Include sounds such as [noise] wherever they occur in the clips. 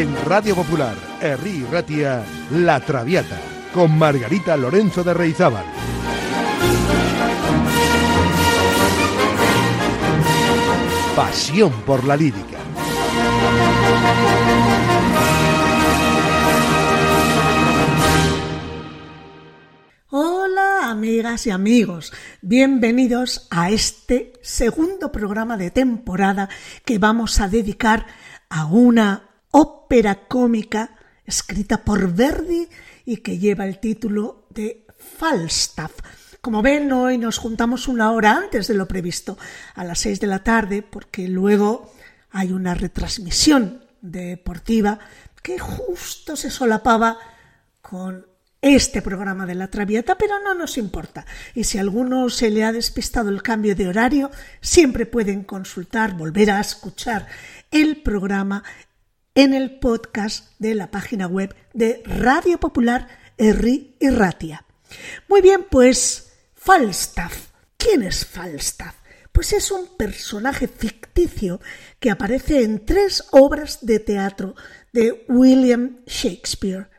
En Radio Popular, Herri Ratia, La Traviata, con Margarita Lorenzo de Reizábal. Pasión por la lírica. Hola amigas y amigos, bienvenidos a este segundo programa de temporada que vamos a dedicar a una ópera cómica escrita por Verdi y que lleva el título de Falstaff. Como ven, hoy nos juntamos una hora antes de lo previsto, a las seis de la tarde, porque luego hay una retransmisión deportiva que justo se solapaba con este programa de la Traviata, pero no nos importa. Y si a alguno se le ha despistado el cambio de horario, siempre pueden consultar, volver a escuchar el programa en el podcast de la página web de Radio Popular Erri y Ratia. Muy bien, pues Falstaff. ¿Quién es Falstaff? Pues es un personaje ficticio que aparece en tres obras de teatro de William Shakespeare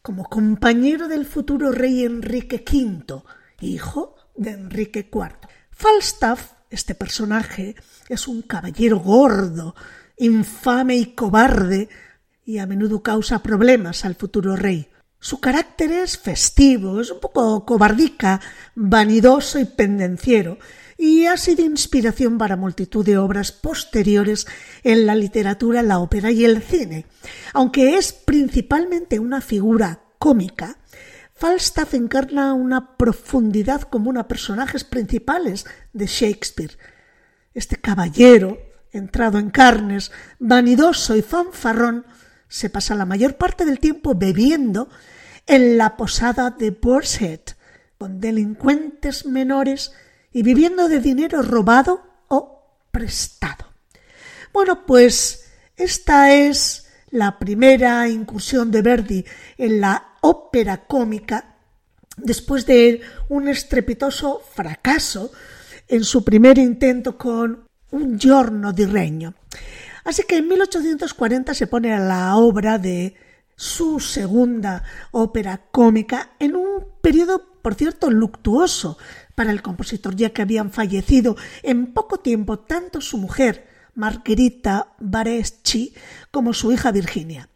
como compañero del futuro rey Enrique V, hijo de Enrique IV. Falstaff, este personaje, es un caballero gordo, infame y cobarde, y a menudo causa problemas al futuro rey. Su carácter es festivo, es un poco cobardica, vanidoso y pendenciero, y ha sido inspiración para multitud de obras posteriores en la literatura, la ópera y el cine. Aunque es principalmente una figura cómica, Falstaff encarna una profundidad común a personajes principales de Shakespeare. Este caballero, entrado en carnes, vanidoso y fanfarrón, se pasa la mayor parte del tiempo bebiendo en la posada de Borshead, con delincuentes menores y viviendo de dinero robado o prestado. Bueno, pues esta es la primera incursión de Verdi en la ópera cómica después de un estrepitoso fracaso en su primer intento con Un giorno di regno. Así que en 1840 se pone a la obra de su segunda ópera cómica en un periodo, por cierto, luctuoso para el compositor, ya que habían fallecido en poco tiempo tanto su mujer, Margherita Bareschi, como su hija Virginia.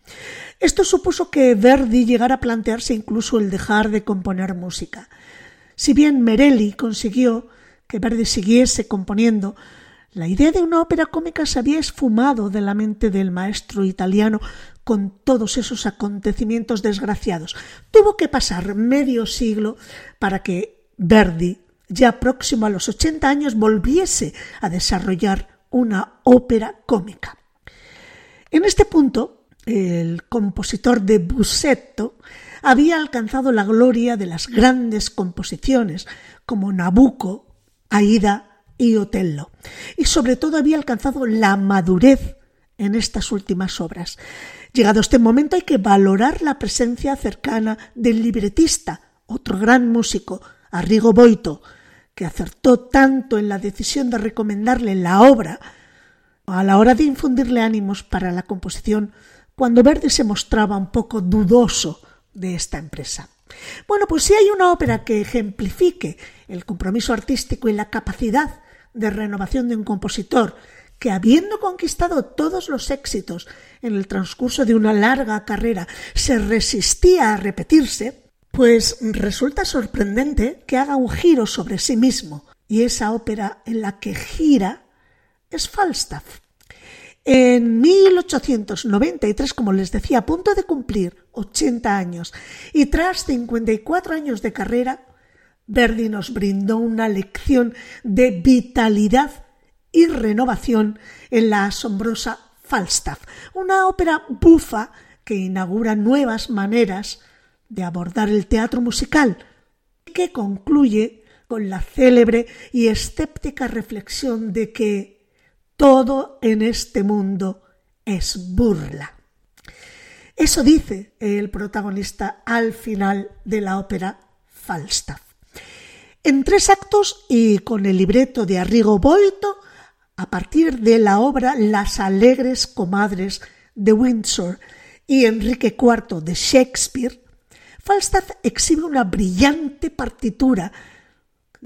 Esto supuso que Verdi llegara a plantearse incluso el dejar de componer música. Si bien Merelli consiguió que Verdi siguiese componiendo, la idea de una ópera cómica se había esfumado de la mente del maestro italiano con todos esos acontecimientos desgraciados. Tuvo que pasar medio siglo para que Verdi ya próximo a los 80 años, volviese a desarrollar una ópera cómica. En este punto, el compositor de Busetto había alcanzado la gloria de las grandes composiciones como Nabucco, Aida y Otello, y sobre todo había alcanzado la madurez en estas últimas obras. Llegado este momento hay que valorar la presencia cercana del libretista, otro gran músico, Arrigo Boito, que acertó tanto en la decisión de recomendarle la obra a la hora de infundirle ánimos para la composición cuando Verdi se mostraba un poco dudoso de esta empresa. Bueno, pues si hay una ópera que ejemplifique el compromiso artístico y la capacidad de renovación de un compositor que habiendo conquistado todos los éxitos en el transcurso de una larga carrera se resistía a repetirse, pues resulta sorprendente que haga un giro sobre sí mismo, y esa ópera en la que gira es Falstaff. En 1893, como les decía, a punto de cumplir 80 años y tras 54 años de carrera, Verdi nos brindó una lección de vitalidad y renovación en la asombrosa Falstaff, una ópera bufa que inaugura nuevas maneras de abordar el teatro musical, que concluye con la célebre y escéptica reflexión de que todo en este mundo es burla. Eso dice el protagonista al final de la ópera Falstaff. En tres actos y con el libreto de Arrigo Boito, a partir de la obra Las alegres comadres de Windsor, y Enrique IV de Shakespeare, Falstaff exhibe una brillante partitura,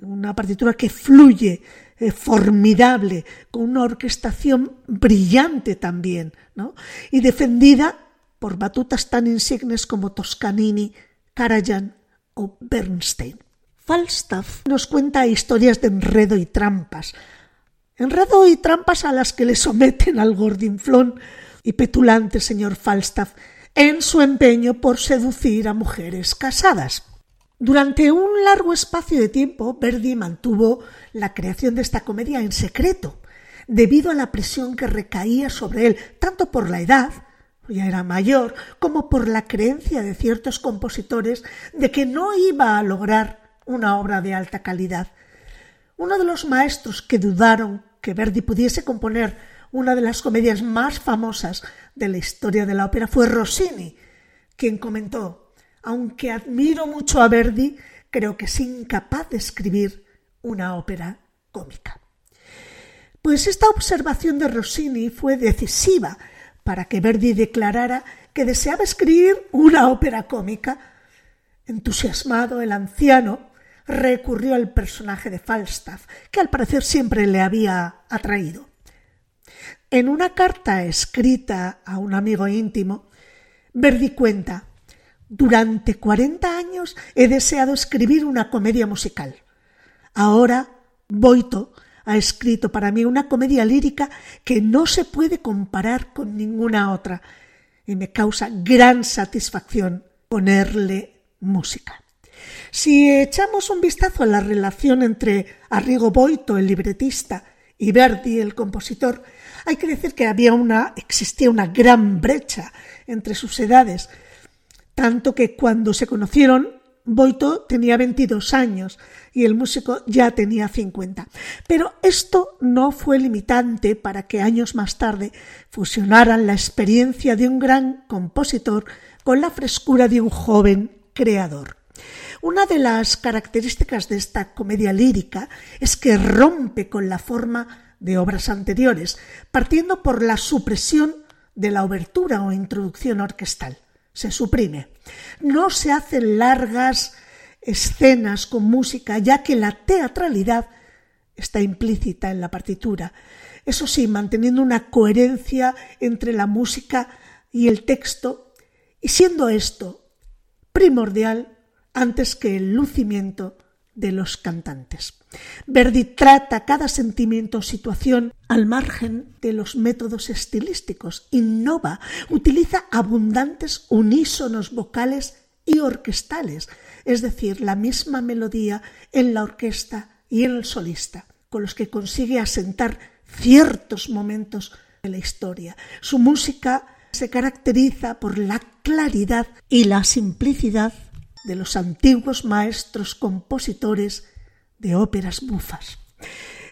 una partitura que fluye, eh, formidable, con una orquestación brillante también, ¿no? y defendida por batutas tan insignes como Toscanini, Karajan o Bernstein. Falstaff nos cuenta historias de enredo y trampas, enredo y trampas a las que le someten al gordinflón y petulante señor Falstaff en su empeño por seducir a mujeres casadas. Durante un largo espacio de tiempo, Verdi mantuvo la creación de esta comedia en secreto, debido a la presión que recaía sobre él, tanto por la edad ya era mayor, como por la creencia de ciertos compositores de que no iba a lograr una obra de alta calidad. Uno de los maestros que dudaron que Verdi pudiese componer una de las comedias más famosas de la historia de la ópera fue Rossini, quien comentó Aunque admiro mucho a Verdi, creo que es incapaz de escribir una ópera cómica. Pues esta observación de Rossini fue decisiva para que Verdi declarara que deseaba escribir una ópera cómica. Entusiasmado, el anciano recurrió al personaje de Falstaff, que al parecer siempre le había atraído. En una carta escrita a un amigo íntimo, Verdi cuenta Durante cuarenta años he deseado escribir una comedia musical. Ahora Boito ha escrito para mí una comedia lírica que no se puede comparar con ninguna otra y me causa gran satisfacción ponerle música. Si echamos un vistazo a la relación entre Arrigo Boito, el libretista, y Verdi, el compositor, hay que decir que había una, existía una gran brecha entre sus edades, tanto que cuando se conocieron Boito tenía 22 años y el músico ya tenía 50. Pero esto no fue limitante para que años más tarde fusionaran la experiencia de un gran compositor con la frescura de un joven creador. Una de las características de esta comedia lírica es que rompe con la forma de obras anteriores, partiendo por la supresión de la obertura o introducción orquestal se suprime. No se hacen largas escenas con música, ya que la teatralidad está implícita en la partitura. Eso sí, manteniendo una coherencia entre la música y el texto, y siendo esto primordial antes que el lucimiento de los cantantes. Verdi trata cada sentimiento o situación al margen de los métodos estilísticos, innova, utiliza abundantes unísonos vocales y orquestales, es decir, la misma melodía en la orquesta y en el solista, con los que consigue asentar ciertos momentos de la historia. Su música se caracteriza por la claridad y la simplicidad de los antiguos maestros compositores de óperas bufas.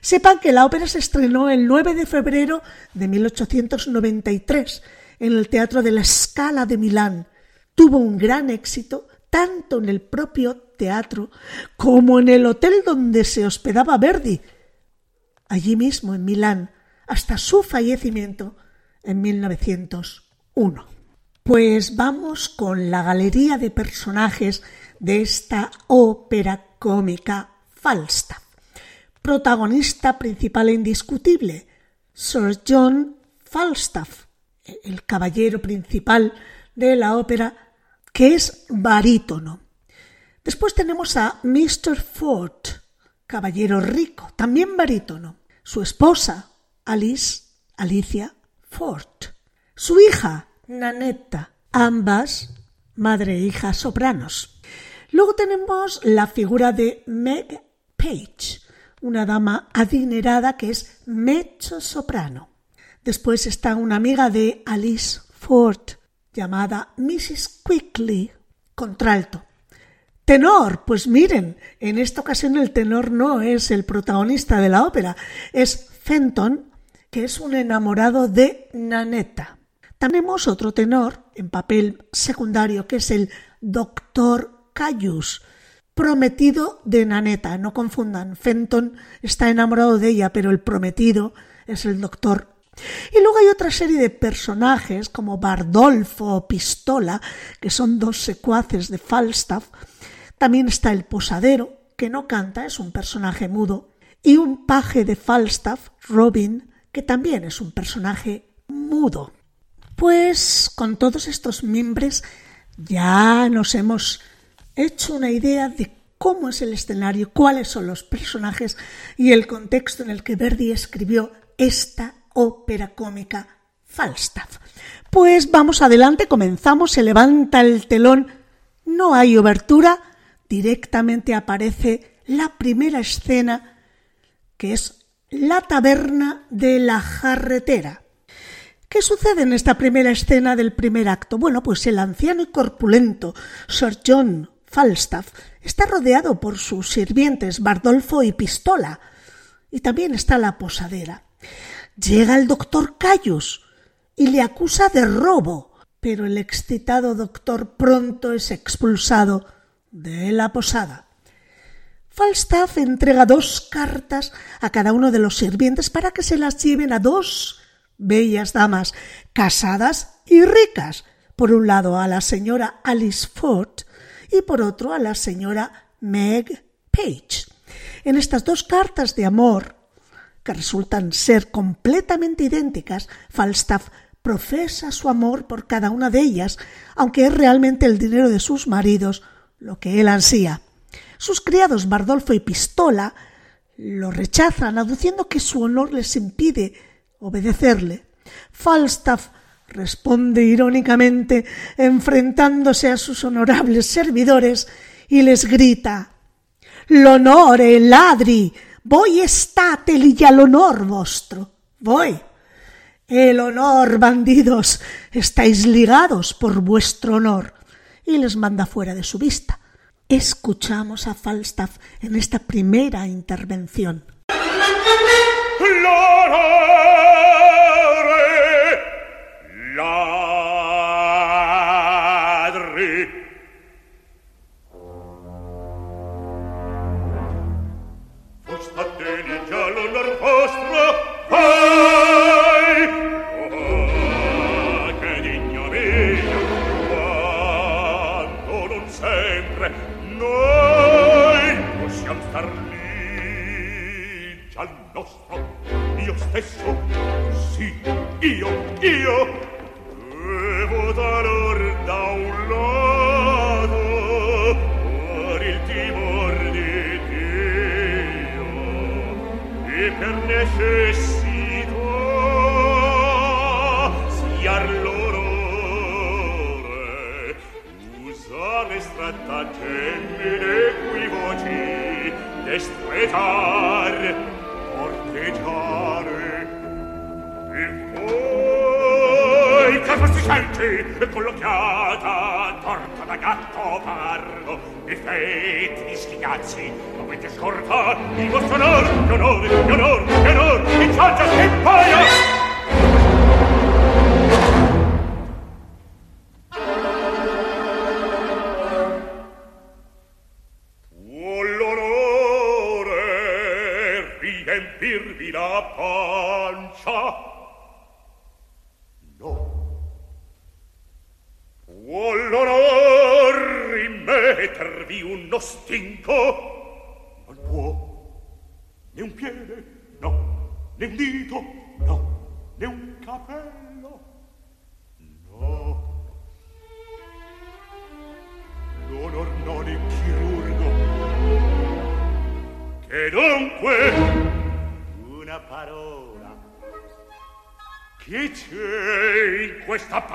Sepan que la ópera se estrenó el 9 de febrero de 1893 en el Teatro de la Scala de Milán. Tuvo un gran éxito tanto en el propio teatro como en el hotel donde se hospedaba Verdi, allí mismo en Milán, hasta su fallecimiento en 1901. Pues vamos con la galería de personajes de esta ópera cómica Falstaff. Protagonista principal e indiscutible, Sir John Falstaff, el caballero principal de la ópera, que es barítono. Después tenemos a Mr. Ford, caballero rico, también barítono. Su esposa, Alice, Alicia Ford. Su hija, Nanetta, ambas madre e hija sopranos. Luego tenemos la figura de Meg Page, una dama adinerada que es mezzo soprano. Después está una amiga de Alice Ford llamada Mrs. Quickly, contralto. Tenor, pues miren, en esta ocasión el tenor no es el protagonista de la ópera, es Fenton, que es un enamorado de Nanetta. Tenemos otro tenor en papel secundario que es el doctor Cayus, prometido de Naneta. No confundan, Fenton está enamorado de ella, pero el prometido es el doctor Y luego hay otra serie de personajes como Bardolfo o Pistola, que son dos secuaces de Falstaff. También está el posadero, que no canta, es un personaje mudo. Y un paje de Falstaff, Robin, que también es un personaje mudo. Pues con todos estos miembros ya nos hemos hecho una idea de cómo es el escenario, cuáles son los personajes y el contexto en el que Verdi escribió esta ópera cómica Falstaff. Pues vamos adelante, comenzamos, se levanta el telón, no hay obertura, directamente aparece la primera escena que es la taberna de la jarretera. ¿Qué sucede en esta primera escena del primer acto? Bueno, pues el anciano y corpulento Sir John Falstaff está rodeado por sus sirvientes Bardolfo y Pistola, y también está la posadera. Llega el doctor Cayus y le acusa de robo, pero el excitado doctor pronto es expulsado de la posada. Falstaff entrega dos cartas a cada uno de los sirvientes para que se las lleven a dos bellas damas casadas y ricas. Por un lado a la señora Alice Ford y por otro a la señora Meg Page. En estas dos cartas de amor, que resultan ser completamente idénticas, Falstaff profesa su amor por cada una de ellas, aunque es realmente el dinero de sus maridos lo que él ansía. Sus criados Bardolfo y Pistola lo rechazan, aduciendo que su honor les impide obedecerle. Falstaff responde irónicamente, enfrentándose a sus honorables servidores, y les grita L'onore, ladri, voi estate al honor vostro. Voy. El honor, bandidos, estáis ligados por vuestro honor. Y les manda fuera de su vista. Escuchamos a Falstaff en esta primera intervención.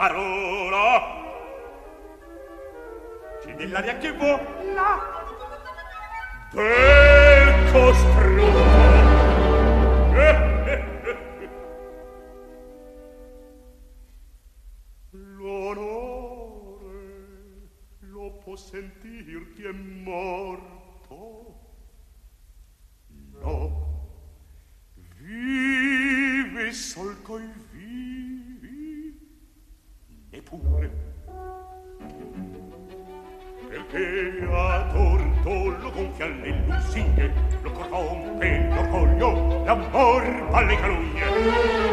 parola che nell'aria che vola del costrutto [laughs] l'onore lo può sentir chi è morto dalle lusinghe, lo corrompe l'orgoglio, l'amor va le calugne.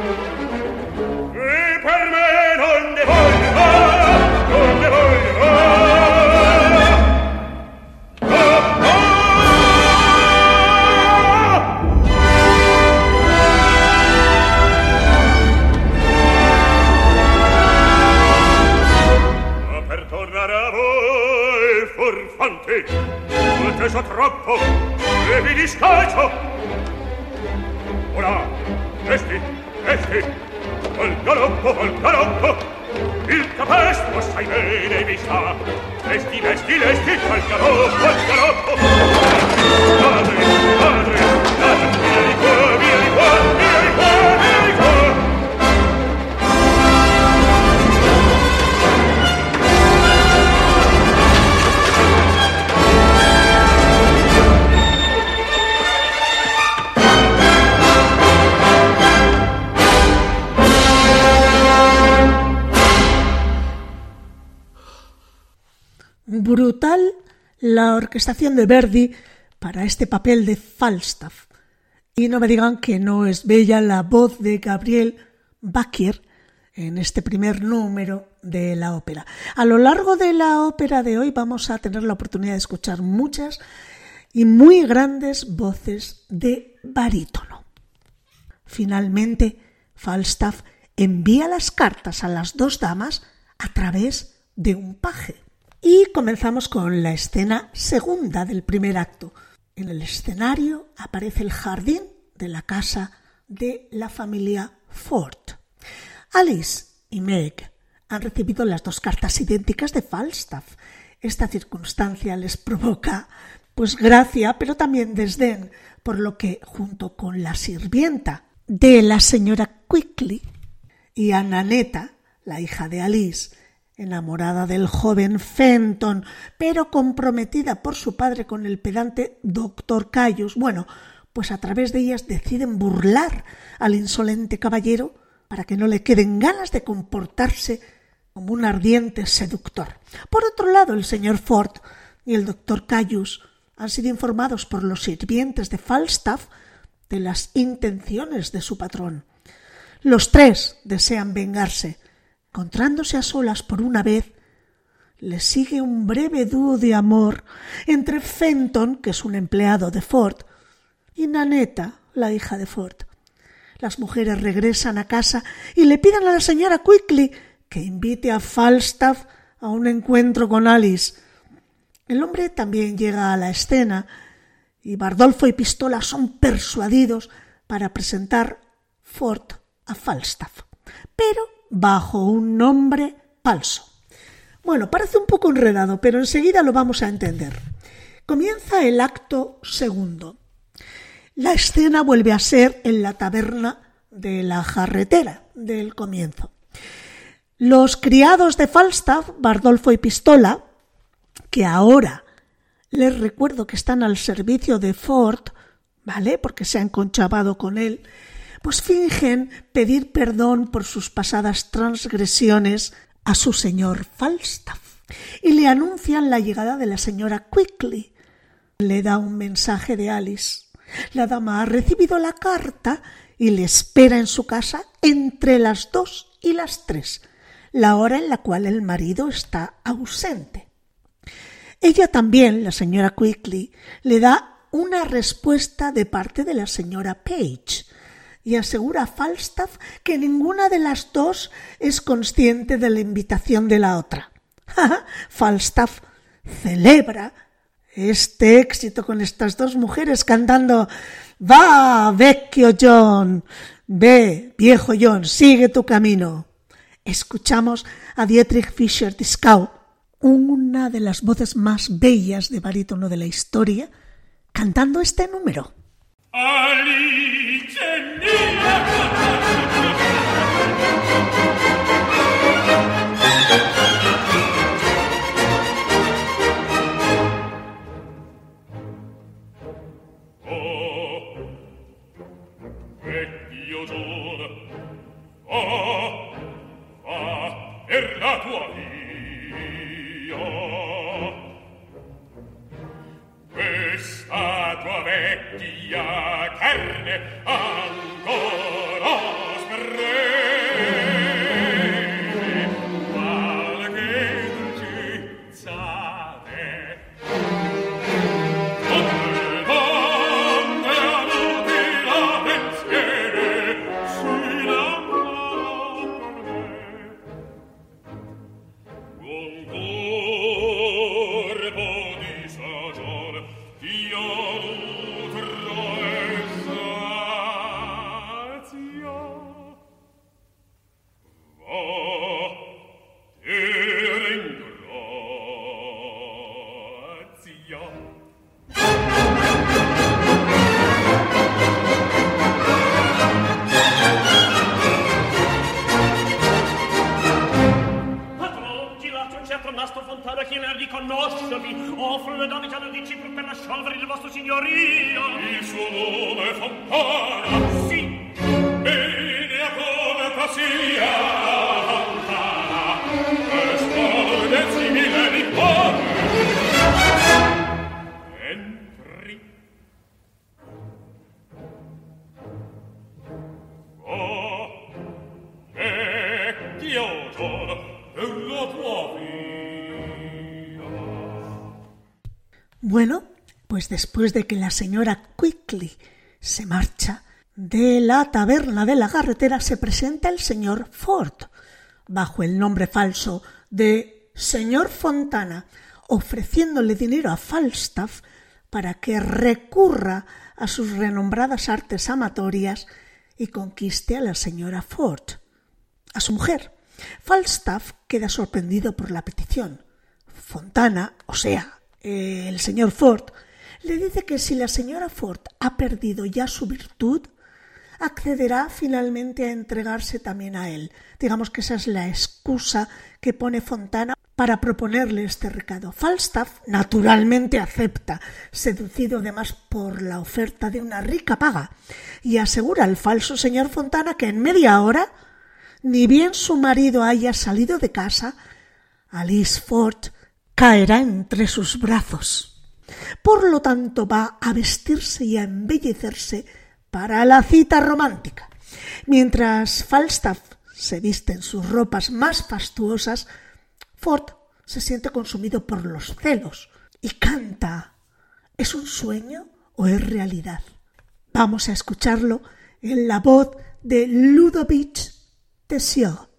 Brutal la orquestación de Verdi para este papel de Falstaff. Y no me digan que no es bella la voz de Gabriel Bacquier en este primer número de la ópera. A lo largo de la ópera de hoy vamos a tener la oportunidad de escuchar muchas y muy grandes voces de barítono. Finalmente, Falstaff envía las cartas a las dos damas a través de un paje. Y comenzamos con la escena segunda del primer acto. En el escenario aparece el jardín de la casa de la familia Ford. Alice y Meg han recibido las dos cartas idénticas de Falstaff. Esta circunstancia les provoca pues gracia, pero también desdén, por lo que junto con la sirvienta de la señora Quickly y a Naneta, la hija de Alice, enamorada del joven Fenton, pero comprometida por su padre con el pedante doctor Cayus. Bueno, pues a través de ellas deciden burlar al insolente caballero para que no le queden ganas de comportarse como un ardiente seductor. Por otro lado, el señor Ford y el doctor Cayus han sido informados por los sirvientes de Falstaff de las intenciones de su patrón. Los tres desean vengarse, encontrándose a solas por una vez, le sigue un breve dúo de amor entre Fenton, que es un empleado de Ford, y Naneta, la hija de Ford. Las mujeres regresan a casa y le piden a la señora Quickly que invite a Falstaff a un encuentro con Alice. El hombre también llega a la escena y Bardolfo y Pistola son persuadidos para presentar Ford a Falstaff. Pero bajo un nombre falso. Bueno, parece un poco enredado, pero enseguida lo vamos a entender. Comienza el acto segundo. La escena vuelve a ser en la taberna de la jarretera del comienzo. Los criados de Falstaff, Bardolfo y Pistola, que ahora les recuerdo que están al servicio de Ford, ¿vale? Porque se han conchabado con él, pues fingen pedir perdón por sus pasadas transgresiones a su señor Falstaff y le anuncian la llegada de la señora Quickly. Le da un mensaje de Alice. La dama ha recibido la carta y le espera en su casa entre las dos y las tres, la hora en la cual el marido está ausente. Ella también, la señora Quickly, le da una respuesta de parte de la señora Page, y asegura Falstaff que ninguna de las dos es consciente de la invitación de la otra. [laughs] Falstaff celebra este éxito con estas dos mujeres cantando Va, vecchio John, ve, viejo John, sigue tu camino. Escuchamos a Dietrich Fischer-Dieskau, una de las voces más bellas de barítono de la historia, cantando este número. Alice mia pues después de que la señora Quickly se marcha, de la taberna de la carretera se presenta el señor Ford, bajo el nombre falso de señor Fontana, ofreciéndole dinero a Falstaff para que recurra a sus renombradas artes amatorias y conquiste a la señora Ford, a su mujer. Falstaff queda sorprendido por la petición. Fontana, o sea, el señor Ford, le dice que si la señora Ford ha perdido ya su virtud, accederá finalmente a entregarse también a él. Digamos que esa es la excusa que pone Fontana para proponerle este recado. Falstaff naturalmente acepta, seducido además por la oferta de una rica paga, y asegura al falso señor Fontana que en media hora, ni bien su marido haya salido de casa, Alice Ford caerá entre sus brazos. Por lo tanto, va a vestirse y a embellecerse para la cita romántica. Mientras Falstaff se viste en sus ropas más fastuosas, Ford se siente consumido por los celos y canta. ¿Es un sueño o es realidad? Vamos a escucharlo en la voz de Ludovic Tessiot.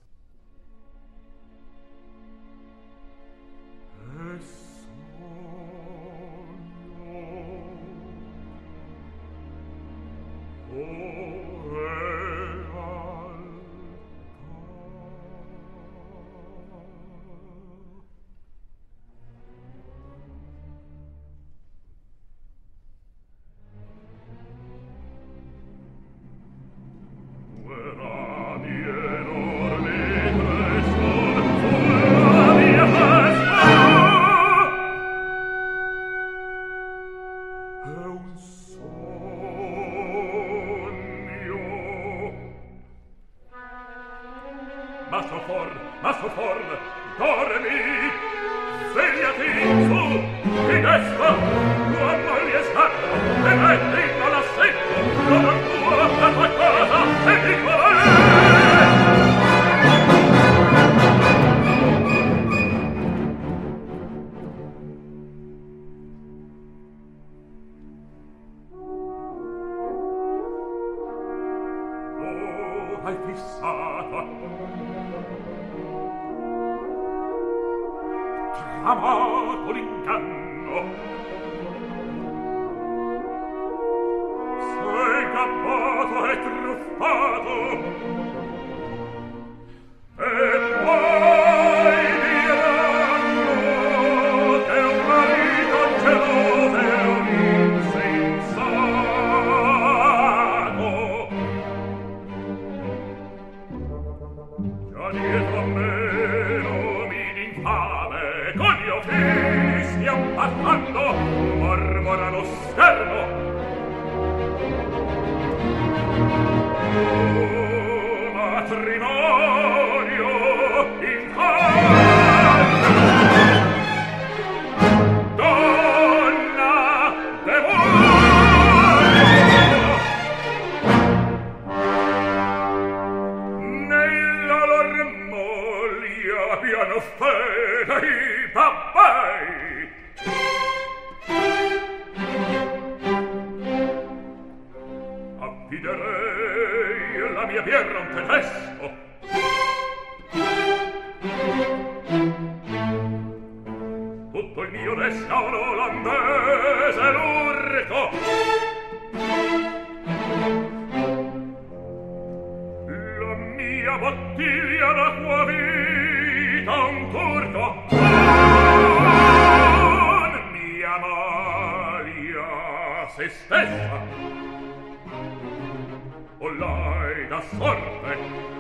forte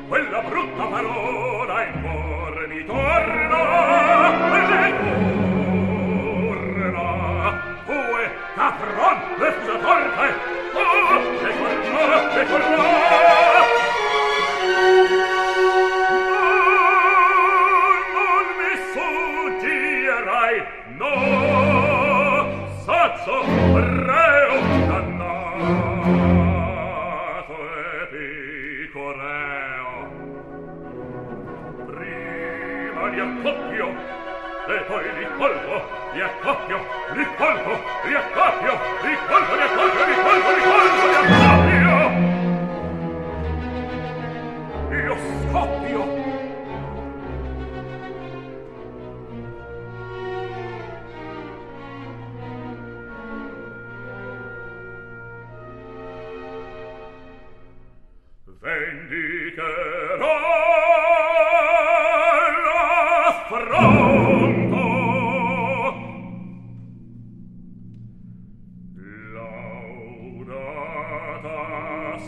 quella brutta parola.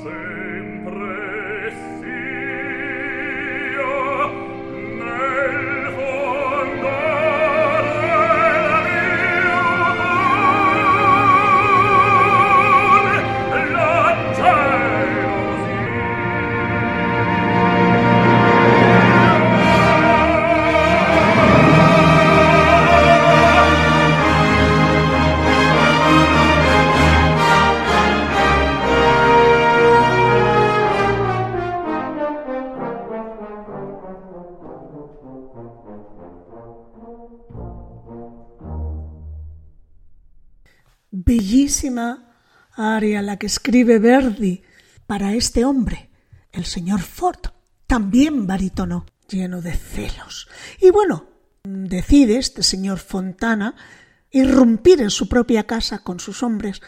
say la que escribe Verdi para este hombre, el señor Ford, también barítono, lleno de celos. Y bueno, decide este señor Fontana irrumpir en su propia casa con sus hombres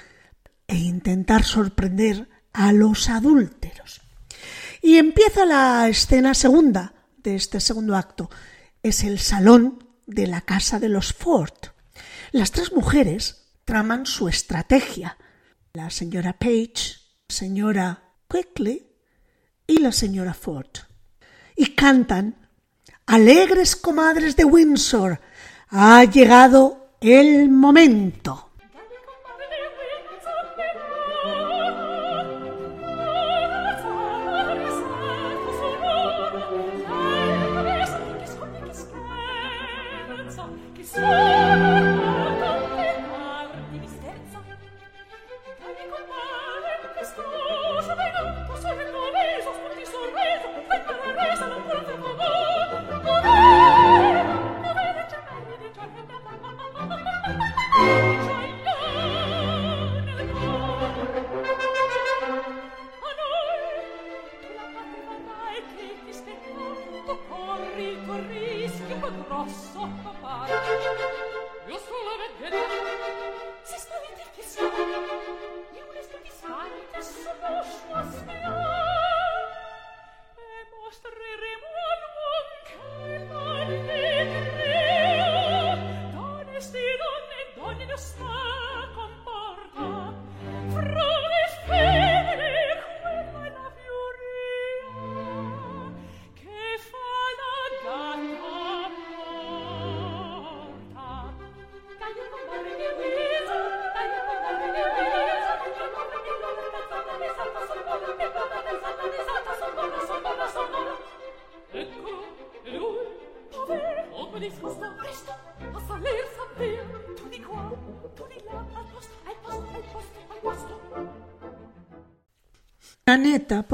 e intentar sorprender a los adúlteros. Y empieza la escena segunda de este segundo acto. Es el salón de la casa de los Ford. Las tres mujeres traman su estrategia. La señora Page, señora Quickly y la señora Ford. Y cantan Alegres comadres de Windsor, ha llegado el momento.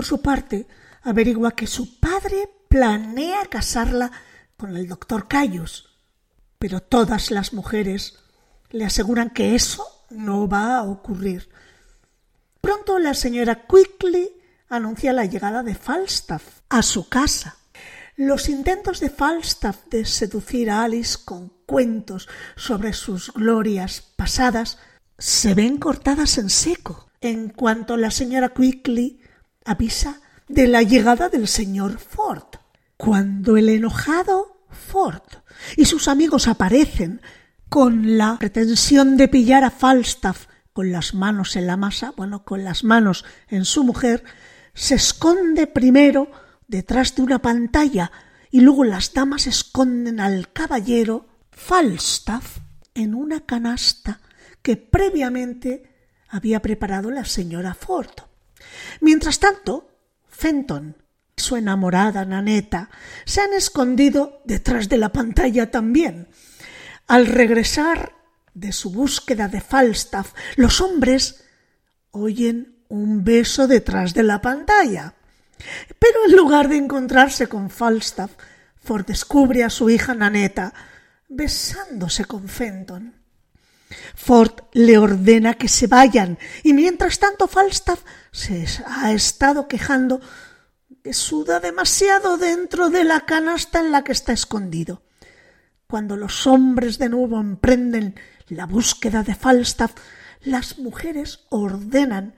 Su parte, averigua que su padre planea casarla con el doctor Cayus, pero todas las mujeres le aseguran que eso no va a ocurrir. Pronto la señora Quickly anuncia la llegada de Falstaff a su casa. Los intentos de Falstaff de seducir a Alice con cuentos sobre sus glorias pasadas se ven cortadas en seco en cuanto la señora Quickly avisa de la llegada del señor Ford. Cuando el enojado Ford y sus amigos aparecen con la pretensión de pillar a Falstaff con las manos en la masa, bueno, con las manos en su mujer, se esconde primero detrás de una pantalla y luego las damas esconden al caballero Falstaff en una canasta que previamente había preparado la señora Ford. Mientras tanto, Fenton y su enamorada Naneta se han escondido detrás de la pantalla también. Al regresar de su búsqueda de Falstaff, los hombres oyen un beso detrás de la pantalla. Pero en lugar de encontrarse con Falstaff, Ford descubre a su hija Naneta besándose con Fenton. Ford le ordena que se vayan y mientras tanto Falstaff se ha estado quejando que suda demasiado dentro de la canasta en la que está escondido. Cuando los hombres de nuevo emprenden la búsqueda de Falstaff, las mujeres ordenan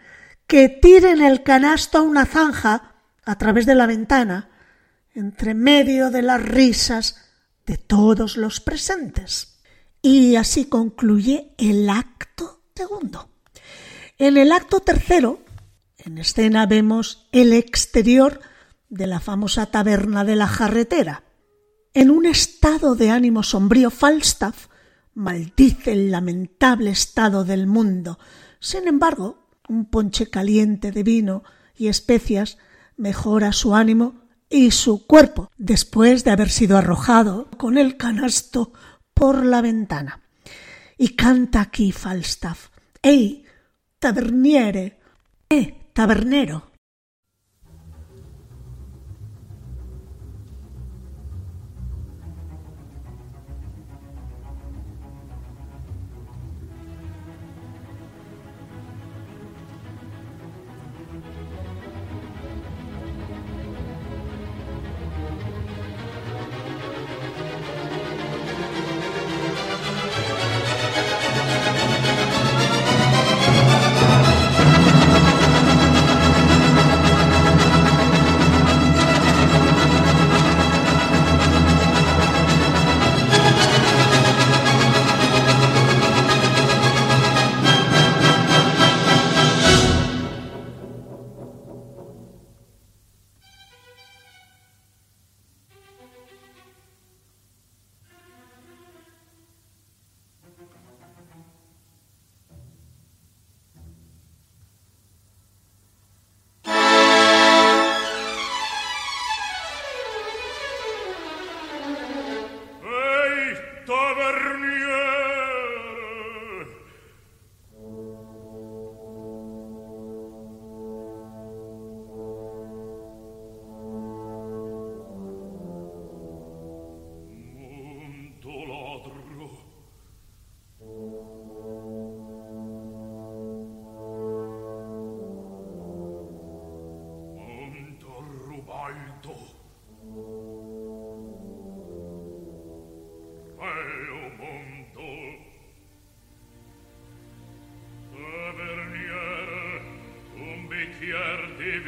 que tiren el canasto a una zanja a través de la ventana, entre medio de las risas de todos los presentes. Y así concluye el acto segundo. En el acto tercero, en escena vemos el exterior de la famosa taberna de la jarretera. En un estado de ánimo sombrío, Falstaff maldice el lamentable estado del mundo. Sin embargo, un ponche caliente de vino y especias mejora su ánimo y su cuerpo después de haber sido arrojado con el canasto por la ventana. Y canta aquí Falstaff. ¡Ey, taberniere! ¡Eh, tabernero!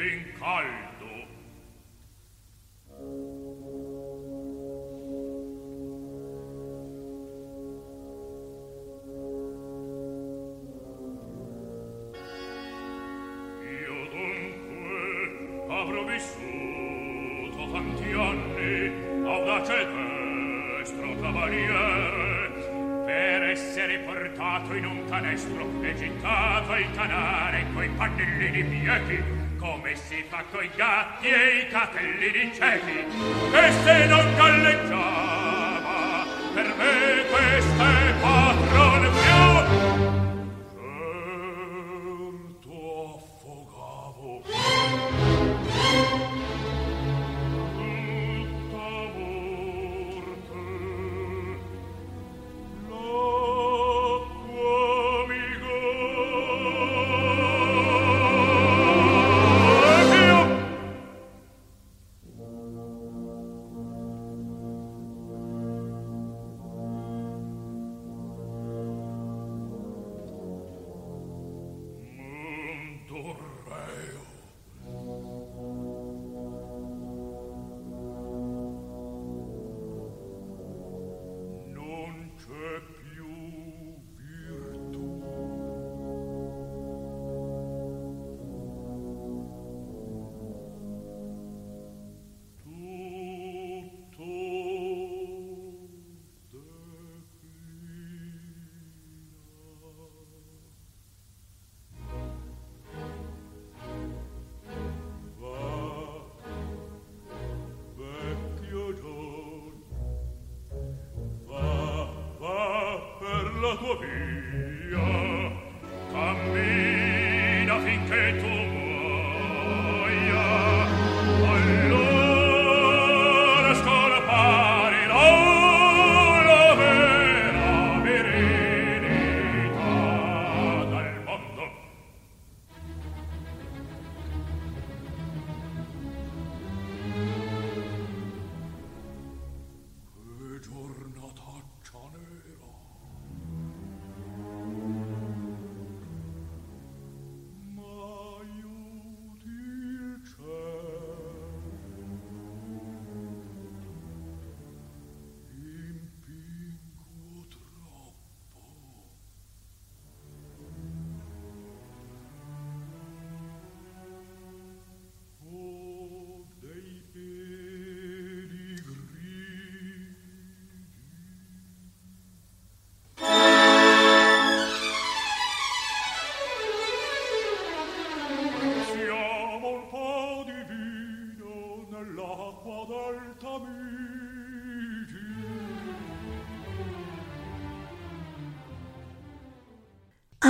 ben caldo. Io dunque avrò vissuto tanti anni audace destro cavaliere per essere portato in un canestro e gittato il canare coi pannellini pieti e si fa coi gatti e i capelli ciechi e se non galleggiava per me queste padrone più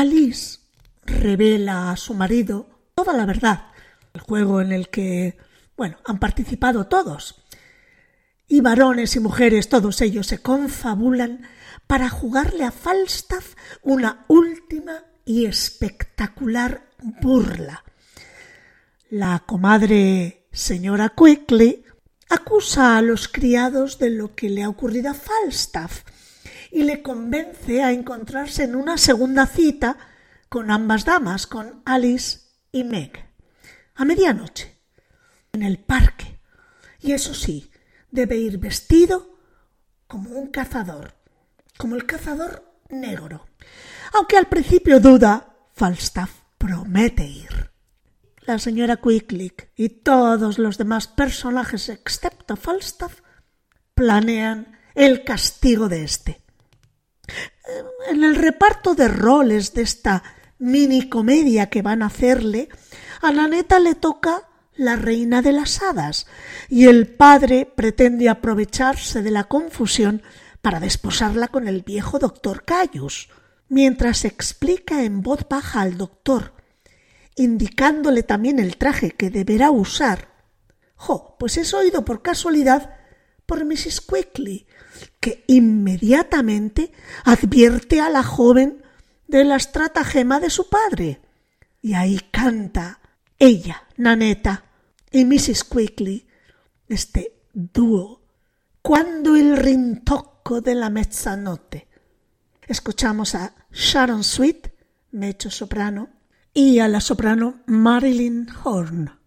Alice revela a su marido toda la verdad, el juego en el que, bueno, han participado todos. Y varones y mujeres, todos ellos se confabulan para jugarle a Falstaff una última y espectacular burla. La comadre señora Quickly acusa a los criados de lo que le ha ocurrido a Falstaff y le convence a encontrarse en una segunda cita con ambas damas, con Alice y Meg, a medianoche, en el parque. Y eso sí, debe ir vestido como un cazador, como el cazador negro. Aunque al principio duda, Falstaff promete ir. La señora Quicklick y todos los demás personajes excepto Falstaff planean el castigo de éste. En el reparto de roles de esta mini comedia que van a hacerle, a la neta le toca la reina de las hadas y el padre pretende aprovecharse de la confusión para desposarla con el viejo doctor Cayus, mientras explica en voz baja al doctor, indicándole también el traje que deberá usar. Jo, pues es oído por casualidad por Mrs. Quickly, que inmediatamente advierte a la joven de la estratagema de su padre. Y ahí canta ella, Naneta, y Mrs. Quickly, este dúo, cuando el rintocco de la mezzanotte. Escuchamos a Sharon Sweet, mezzo soprano, y a la soprano Marilyn Horn.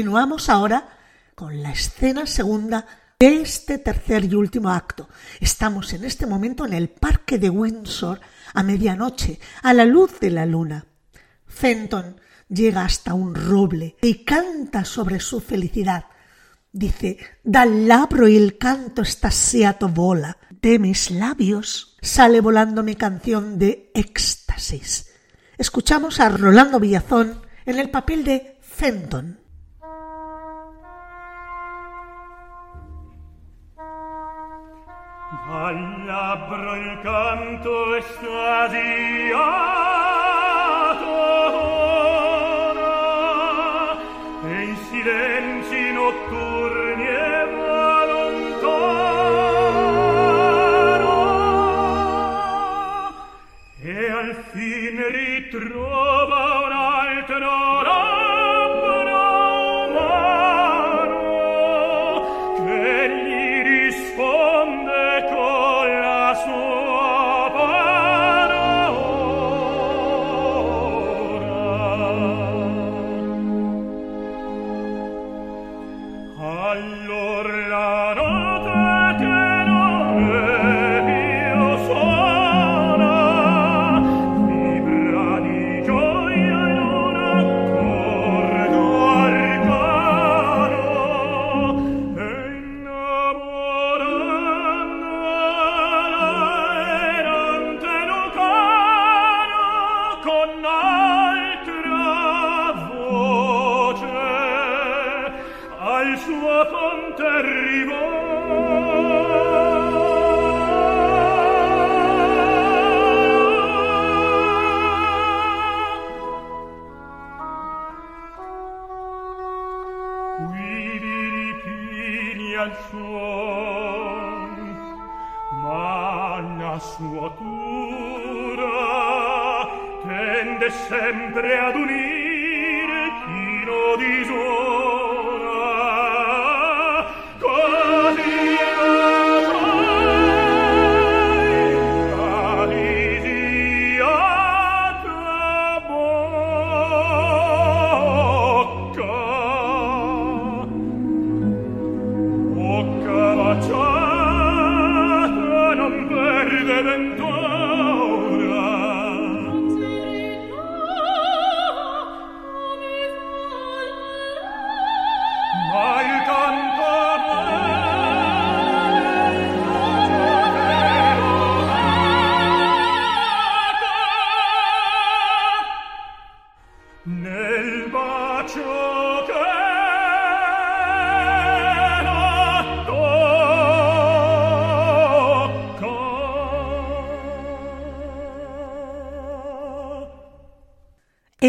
Continuamos ahora con la escena segunda de este tercer y último acto. Estamos en este momento en el parque de Windsor a medianoche, a la luz de la luna. Fenton llega hasta un roble y canta sobre su felicidad. Dice, dal labro y el canto estasiato vola. De mis labios sale volando mi canción de éxtasis. Escuchamos a Rolando Villazón en el papel de Fenton. Al labbro il canto estasi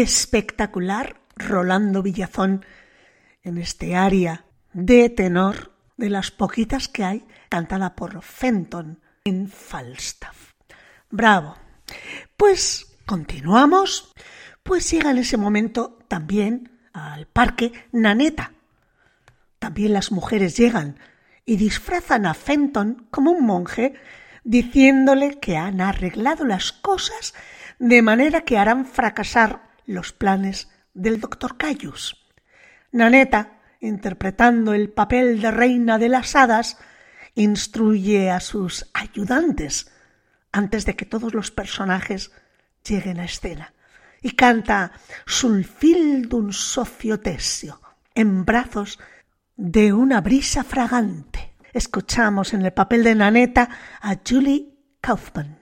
Espectacular Rolando Villazón en este aria de tenor de las poquitas que hay, cantada por Fenton en Falstaff. Bravo. Pues continuamos. Pues llega en ese momento también al parque Naneta. También las mujeres llegan y disfrazan a Fenton como un monje, diciéndole que han arreglado las cosas de manera que harán fracasar los planes del doctor Cayus. Naneta, interpretando el papel de reina de las hadas, instruye a sus ayudantes antes de que todos los personajes lleguen a escena y canta Sul fil d'un soffio tessio. en brazos de una brisa fragante. Escuchamos en el papel de Naneta a Julie Kaufman.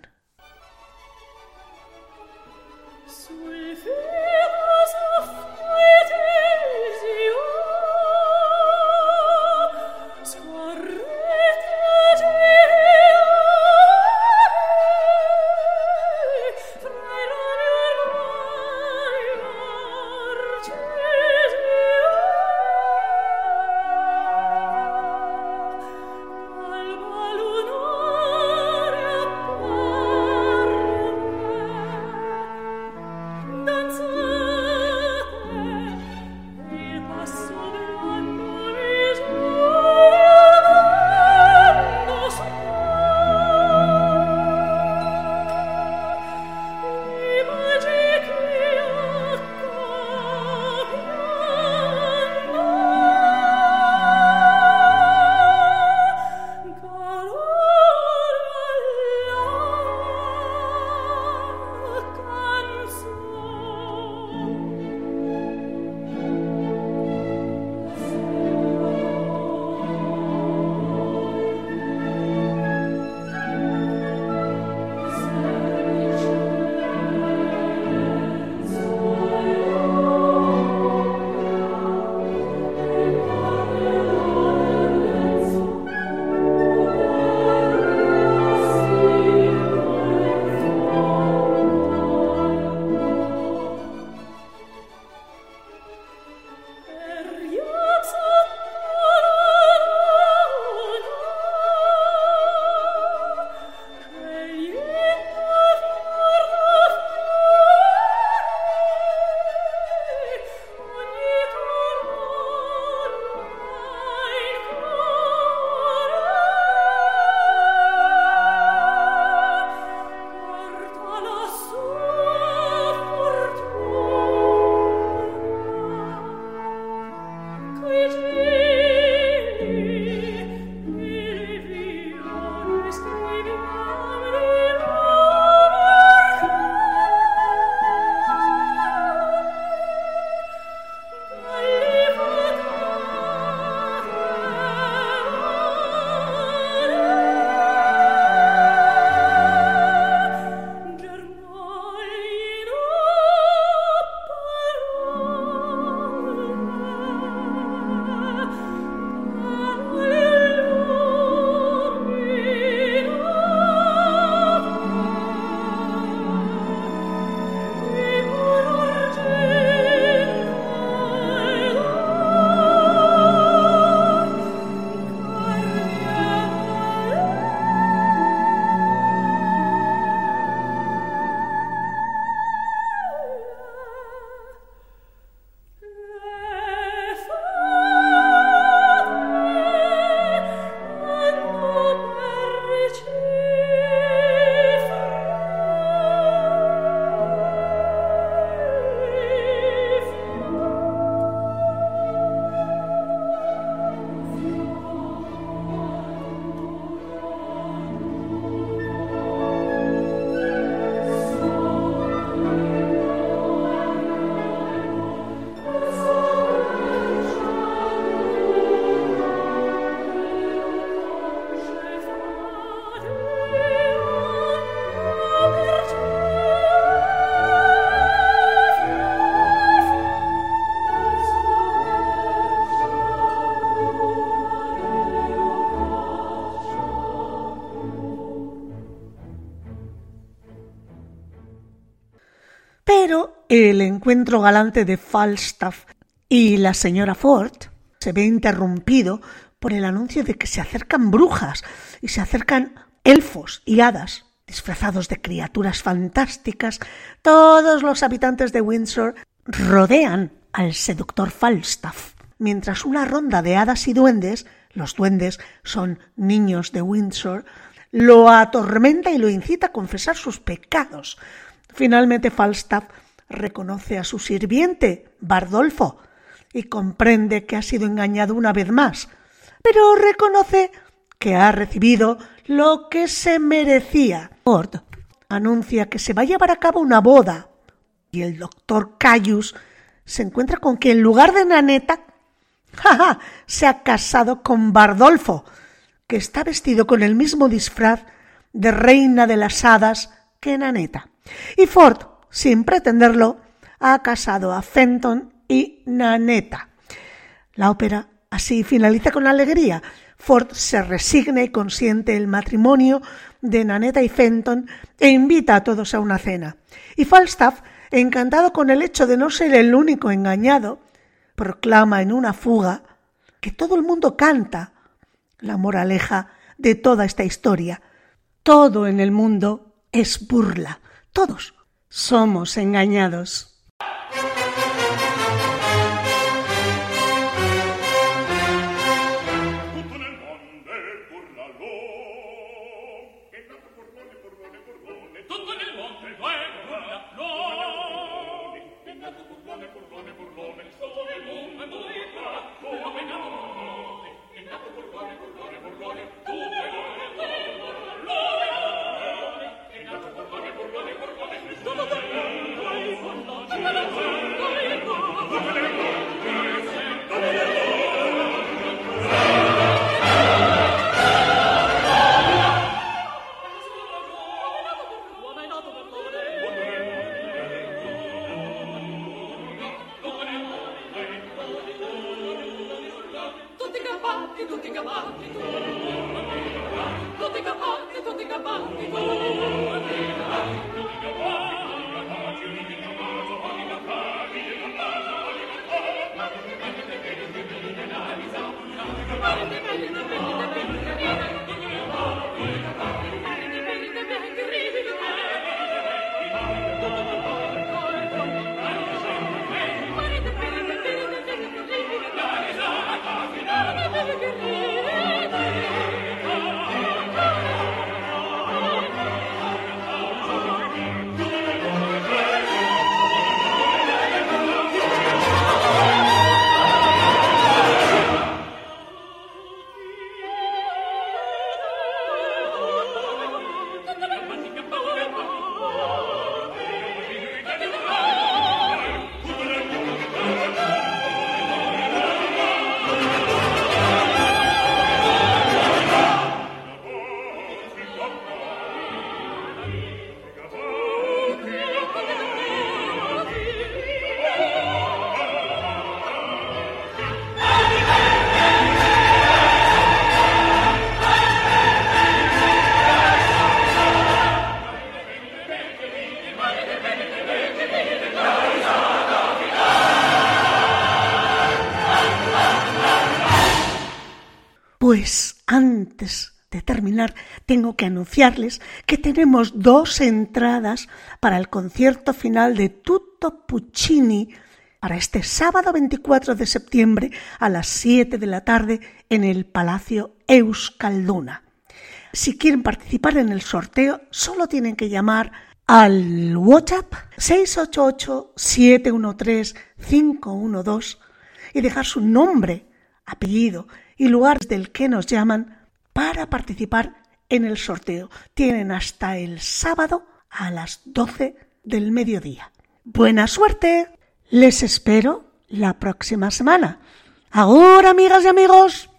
El encuentro galante de Falstaff y la señora Ford se ve interrumpido por el anuncio de que se acercan brujas y se acercan elfos y hadas disfrazados de criaturas fantásticas. Todos los habitantes de Windsor rodean al seductor Falstaff, mientras una ronda de hadas y duendes, los duendes son niños de Windsor, lo atormenta y lo incita a confesar sus pecados. Finalmente Falstaff reconoce a su sirviente, Bardolfo, y comprende que ha sido engañado una vez más, pero reconoce que ha recibido lo que se merecía. Ford anuncia que se va a llevar a cabo una boda y el doctor Cayus se encuentra con que en lugar de Naneta [laughs] ¡Ja, Se ha casado con Bardolfo, que está vestido con el mismo disfraz de reina de las hadas que Naneta. Y Ford, sin pretenderlo, ha casado a Fenton y Naneta. La ópera así finaliza con alegría. Ford se resigna y consiente el matrimonio de Naneta y Fenton e invita a todos a una cena. Y Falstaff, encantado con el hecho de no ser el único engañado, proclama en una fuga que todo el mundo canta la moraleja de toda esta historia. Todo en el mundo es burla. Todos somos engañados. Terminar, tengo que anunciarles que tenemos dos entradas para el concierto final de Tutto Puccini para este sábado 24 de septiembre a las 7 de la tarde en el Palacio Euskalduna. Si quieren participar en el sorteo, solo tienen que llamar al WhatsApp 688-713-512 y dejar su nombre, apellido y lugar del que nos llaman para participar en el sorteo. Tienen hasta el sábado a las 12 del mediodía. Buena suerte. Les espero la próxima semana. Ahora, amigas y amigos.